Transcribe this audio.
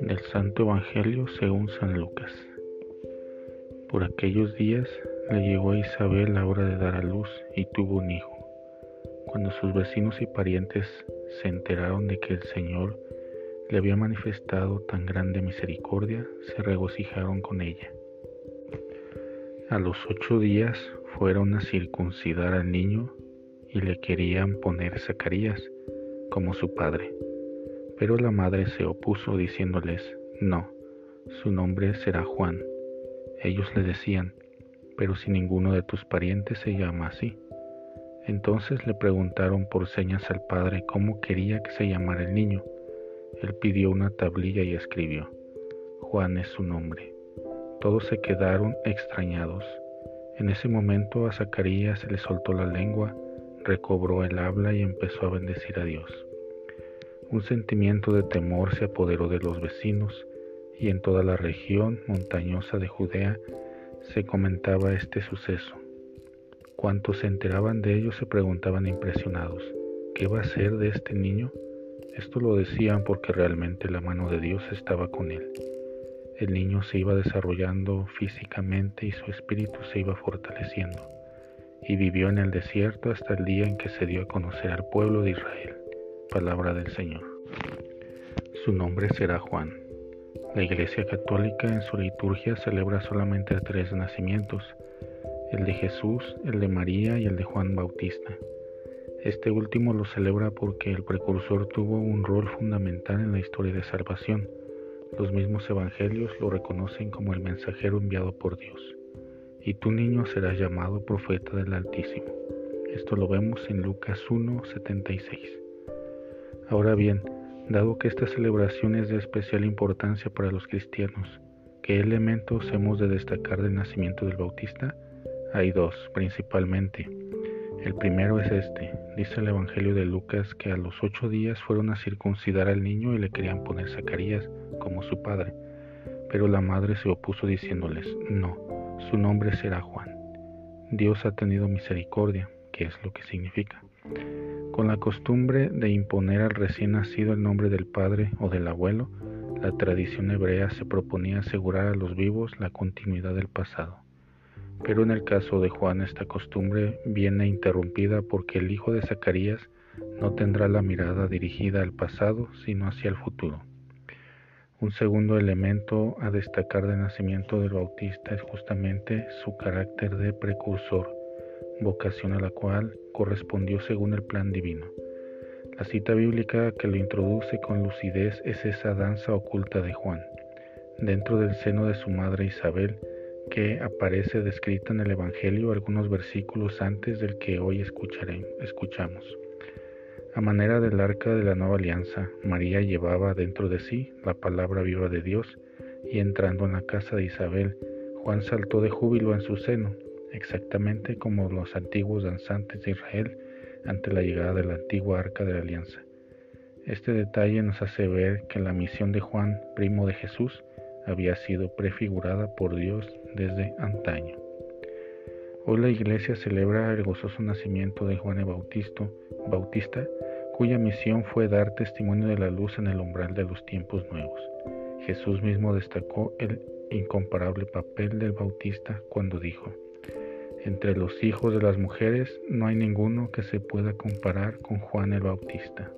Del Santo Evangelio según San Lucas. Por aquellos días le llegó a Isabel la hora de dar a luz y tuvo un hijo. Cuando sus vecinos y parientes se enteraron de que el Señor le había manifestado tan grande misericordia, se regocijaron con ella. A los ocho días fueron a circuncidar al niño y le querían poner Zacarías como su padre. Pero la madre se opuso diciéndoles, no, su nombre será Juan. Ellos le decían, pero si ninguno de tus parientes se llama así. Entonces le preguntaron por señas al padre cómo quería que se llamara el niño. Él pidió una tablilla y escribió, Juan es su nombre. Todos se quedaron extrañados. En ese momento a Zacarías se le soltó la lengua, recobró el habla y empezó a bendecir a Dios. Un sentimiento de temor se apoderó de los vecinos y en toda la región montañosa de Judea se comentaba este suceso. Cuantos se enteraban de ello se preguntaban impresionados, ¿qué va a ser de este niño? Esto lo decían porque realmente la mano de Dios estaba con él. El niño se iba desarrollando físicamente y su espíritu se iba fortaleciendo, y vivió en el desierto hasta el día en que se dio a conocer al pueblo de Israel. Palabra del Señor. Su nombre será Juan. La Iglesia Católica en su liturgia celebra solamente tres nacimientos, el de Jesús, el de María y el de Juan Bautista. Este último lo celebra porque el precursor tuvo un rol fundamental en la historia de salvación los mismos evangelios lo reconocen como el mensajero enviado por Dios. Y tu niño será llamado profeta del Altísimo. Esto lo vemos en Lucas 1:76. Ahora bien, dado que esta celebración es de especial importancia para los cristianos, ¿qué elementos hemos de destacar del nacimiento del Bautista? Hay dos, principalmente. El primero es este. Dice el Evangelio de Lucas que a los ocho días fueron a circuncidar al niño y le querían poner Zacarías como su padre. Pero la madre se opuso diciéndoles, no, su nombre será Juan. Dios ha tenido misericordia, que es lo que significa. Con la costumbre de imponer al recién nacido el nombre del padre o del abuelo, la tradición hebrea se proponía asegurar a los vivos la continuidad del pasado. Pero en el caso de Juan esta costumbre viene interrumpida porque el hijo de Zacarías no tendrá la mirada dirigida al pasado, sino hacia el futuro. Un segundo elemento a destacar del nacimiento del Bautista es justamente su carácter de precursor, vocación a la cual correspondió según el plan divino. La cita bíblica que lo introduce con lucidez es esa danza oculta de Juan, dentro del seno de su madre Isabel, que aparece descrita en el Evangelio algunos versículos antes del que hoy escuchamos. A manera del arca de la nueva alianza, María llevaba dentro de sí la palabra viva de Dios y entrando en la casa de Isabel, Juan saltó de júbilo en su seno, exactamente como los antiguos danzantes de Israel ante la llegada de la antigua arca de la alianza. Este detalle nos hace ver que la misión de Juan, primo de Jesús, había sido prefigurada por Dios desde antaño. Hoy la iglesia celebra el gozoso nacimiento de Juan el Bautista, Bautista, cuya misión fue dar testimonio de la luz en el umbral de los tiempos nuevos. Jesús mismo destacó el incomparable papel del Bautista cuando dijo, entre los hijos de las mujeres no hay ninguno que se pueda comparar con Juan el Bautista.